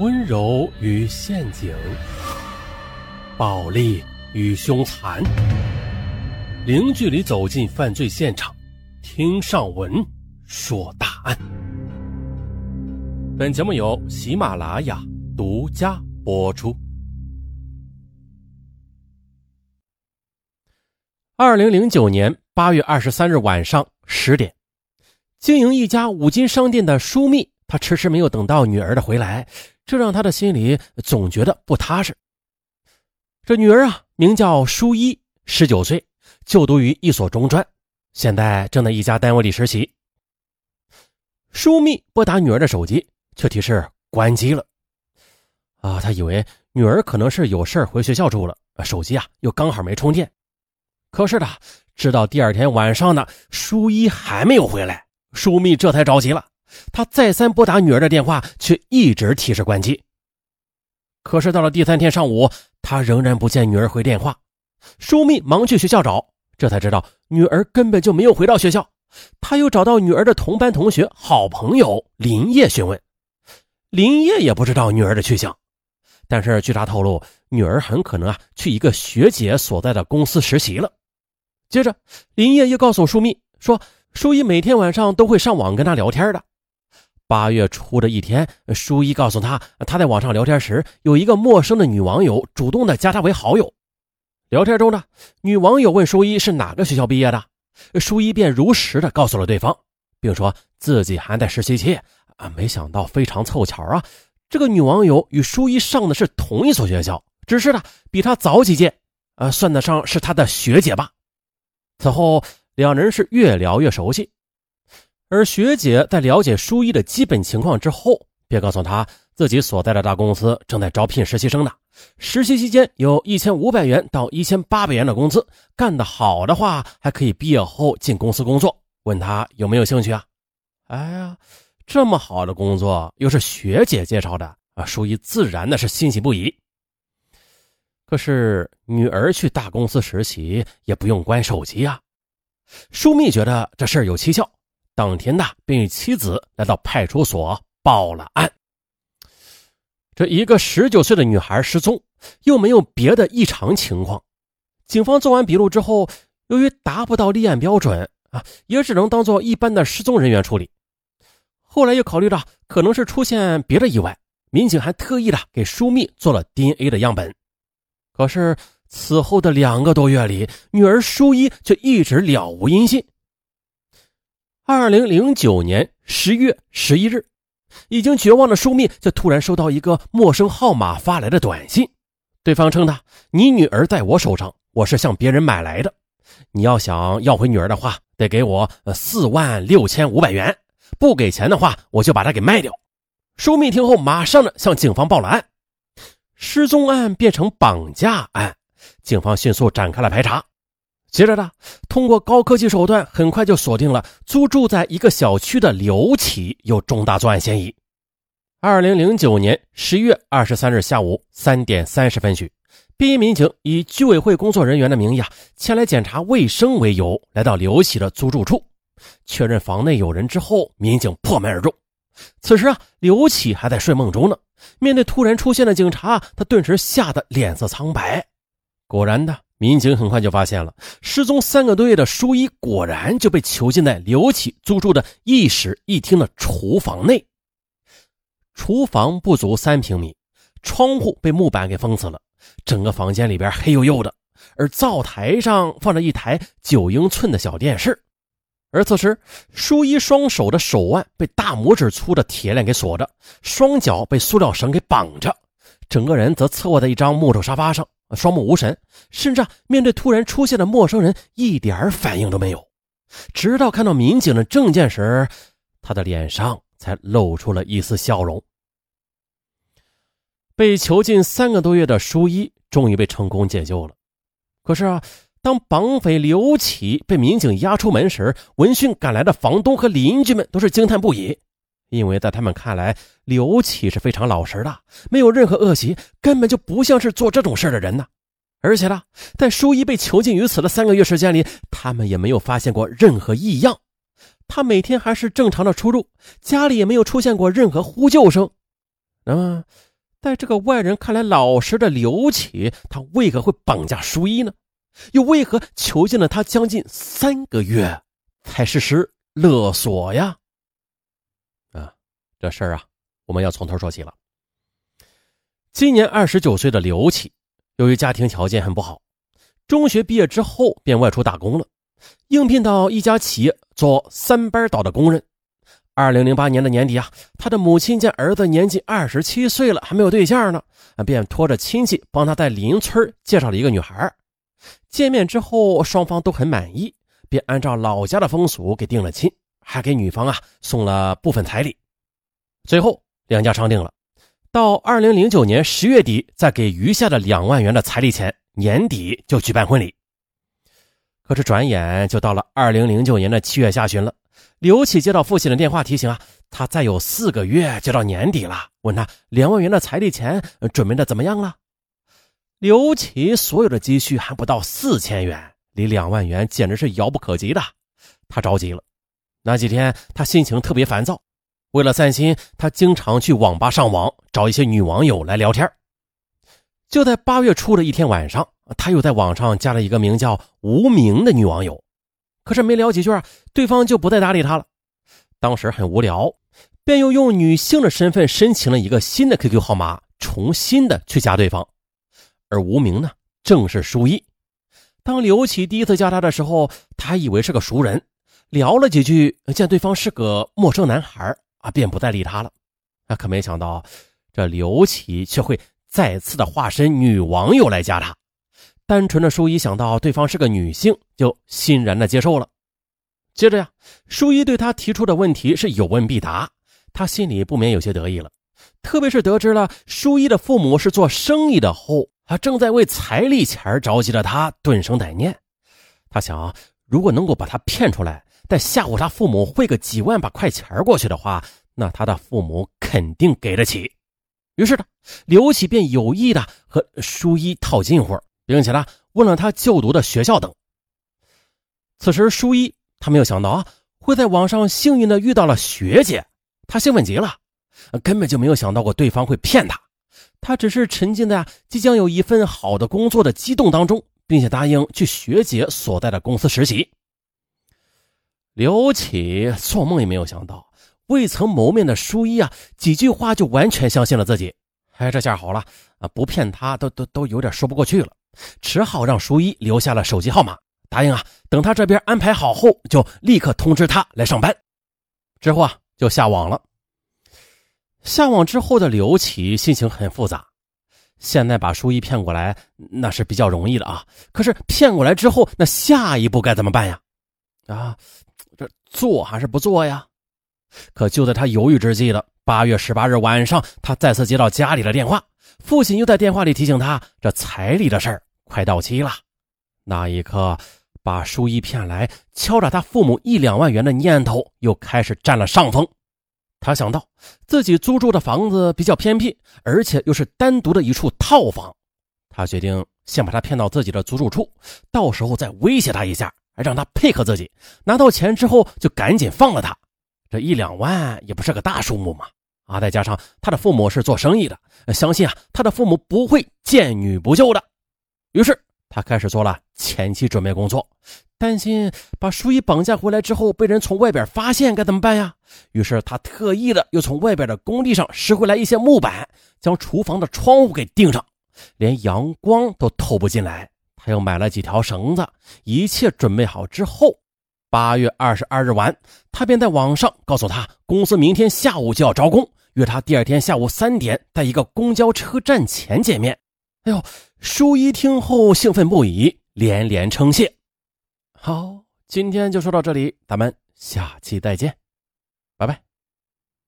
温柔与陷阱，暴力与凶残，零距离走进犯罪现场，听上文说大案。本节目由喜马拉雅独家播出。二零零九年八月二十三日晚上十点，经营一家五金商店的舒密，他迟迟没有等到女儿的回来。这让他的心里总觉得不踏实。这女儿啊，名叫舒一，十九岁，就读于一所中专，现在正在一家单位里实习。舒密拨打女儿的手机，却提示关机了。啊，他以为女儿可能是有事回学校住了，手机啊又刚好没充电。可是呢，直到第二天晚上呢，舒一还没有回来，舒密这才着急了。他再三拨打女儿的电话，却一直提示关机。可是到了第三天上午，他仍然不见女儿回电话。舒密忙去学校找，这才知道女儿根本就没有回到学校。他又找到女儿的同班同学、好朋友林叶询问，林叶也不知道女儿的去向。但是据他透露，女儿很可能啊去一个学姐所在的公司实习了。接着，林叶又告诉舒密说，舒一每天晚上都会上网跟他聊天的。八月初的一天，舒一告诉他，他在网上聊天时，有一个陌生的女网友主动的加他为好友。聊天中呢，女网友问舒一是哪个学校毕业的，舒一便如实的告诉了对方，并说自己还在实习期。啊，没想到非常凑巧啊，这个女网友与舒一上的是同一所学校，只是呢比他早几届，呃，算得上是他的学姐吧。此后，两人是越聊越熟悉。而学姐在了解舒一的基本情况之后，便告诉他自己所在的大公司正在招聘实习生呢。实习期间有一千五百元到一千八百元的工资，干得好的话还可以毕业后进公司工作。问他有没有兴趣啊？哎呀，这么好的工作又是学姐介绍的啊，舒一自然的是欣喜不已。可是女儿去大公司实习也不用关手机啊，舒密觉得这事儿有蹊跷。当天呢，便与妻子来到派出所报了案。这一个十九岁的女孩失踪，又没有别的异常情况。警方做完笔录之后，由于达不到立案标准啊，也只能当做一般的失踪人员处理。后来又考虑到可能是出现别的意外，民警还特意的给舒密做了 DNA 的样本。可是此后的两个多月里，女儿舒一却一直了无音信。二零零九年十月十一日，已经绝望的舒密就突然收到一个陌生号码发来的短信，对方称他：“你女儿在我手上，我是向别人买来的。你要想要回女儿的话，得给我四万六千五百元，不给钱的话，我就把她给卖掉。”舒密听后，马上的向警方报了案，失踪案变成绑架案，警方迅速展开了排查。接着呢，通过高科技手段，很快就锁定了租住在一个小区的刘启有重大作案嫌疑。二零零九年十月二十三日下午三点三十分许，便衣民警以居委会工作人员的名义啊，前来检查卫生为由，来到刘启的租住处，确认房内有人之后，民警破门而入。此时啊，刘启还在睡梦中呢。面对突然出现的警察，他顿时吓得脸色苍白。果然的。民警很快就发现了失踪三个多月的舒一，果然就被囚禁在刘启租住的一室一厅的厨房内。厨房不足三平米，窗户被木板给封死了，整个房间里边黑黝黝的，而灶台上放着一台九英寸的小电视。而此时，舒一双手的手腕被大拇指粗的铁链给锁着，双脚被塑料绳给绑着，整个人则侧卧在一张木头沙发上。双目无神，甚至面对突然出现的陌生人一点反应都没有。直到看到民警的证件时，他的脸上才露出了一丝笑容。被囚禁三个多月的舒一终于被成功解救了。可是啊，当绑匪刘启被民警押出门时，闻讯赶来的房东和邻居们都是惊叹不已。因为在他们看来，刘启是非常老实的，没有任何恶习，根本就不像是做这种事的人呢。而且呢，在舒一被囚禁于此的三个月时间里，他们也没有发现过任何异样。他每天还是正常的出入，家里也没有出现过任何呼救声。那么，在这个外人看来老实的刘启，他为何会绑架舒一呢？又为何囚禁了他将近三个月才实施勒索呀？这事儿啊，我们要从头说起了。今年二十九岁的刘启，由于家庭条件很不好，中学毕业之后便外出打工了，应聘到一家企业做三班倒的工人。二零零八年的年底啊，他的母亲见儿子年纪二十七岁了，还没有对象呢，便托着亲戚帮他在邻村介绍了一个女孩。见面之后，双方都很满意，便按照老家的风俗给定了亲，还给女方啊送了部分彩礼。最后两家商定了，到二零零九年十月底再给余下的两万元的彩礼钱，年底就举办婚礼。可是转眼就到了二零零九年的七月下旬了，刘启接到父亲的电话提醒啊，他再有四个月就到年底了，问他两万元的彩礼钱准备的怎么样了。刘启所有的积蓄还不到四千元，离两万元简直是遥不可及的。他着急了。那几天他心情特别烦躁，为了散心，他经常去网吧上网，找一些女网友来聊天。就在八月初的一天晚上，他又在网上加了一个名叫无名的女网友。可是没聊几句啊，对方就不再搭理他了。当时很无聊，便又用女性的身份申请了一个新的 QQ 号码，重新的去加对方。而无名呢，正是舒一。当刘启第一次加他的时候，他还以为是个熟人，聊了几句，见对方是个陌生男孩啊，便不再理他了。啊，可没想到，这刘琦却会再次的化身女网友来加他。单纯的舒一想到对方是个女性，就欣然的接受了。接着呀，舒一对他提出的问题是有问必答，他心里不免有些得意了。特别是得知了舒一的父母是做生意的后。啊正在为彩礼钱着急的他顿生歹念，他想，如果能够把他骗出来，再吓唬他父母汇个几万把块钱过去的话，那他的父母肯定给得起。于是呢，刘启便有意的和舒一套近乎，并且呢问了他就读的学校等。此时舒一他没有想到啊，会在网上幸运的遇到了学姐，他兴奋极了，根本就没有想到过对方会骗他。他只是沉浸在即将有一份好的工作的激动当中，并且答应去学姐所在的公司实习。刘启做梦也没有想到，未曾谋面的舒一啊，几句话就完全相信了自己。哎，这下好了啊，不骗他都都都有点说不过去了，只好让舒一留下了手机号码，答应啊，等他这边安排好后，就立刻通知他来上班。之后啊，就下网了。下网之后的刘启心情很复杂。现在把书一骗过来，那是比较容易的啊。可是骗过来之后，那下一步该怎么办呀？啊，这做还是不做呀？可就在他犹豫之际的八月十八日晚上，他再次接到家里的电话，父亲又在电话里提醒他，这彩礼的事儿快到期了。那一刻，把书一骗来敲诈他父母一两万元的念头又开始占了上风。他想到自己租住的房子比较偏僻，而且又是单独的一处套房，他决定先把他骗到自己的租住处，到时候再威胁他一下，还让他配合自己。拿到钱之后就赶紧放了他。这一两万也不是个大数目嘛，啊，再加上他的父母是做生意的，相信啊他的父母不会见女不救的。于是。他开始做了前期准备工作，担心把舒一绑架回来之后被人从外边发现该怎么办呀？于是他特意的又从外边的工地上拾回来一些木板，将厨房的窗户给钉上，连阳光都透不进来。他又买了几条绳子，一切准备好之后，八月二十二日晚，他便在网上告诉他，公司明天下午就要招工，约他第二天下午三点在一个公交车站前见面。哎呦！舒一听后兴奋不已，连连称谢。好，今天就说到这里，咱们下期再见，拜拜。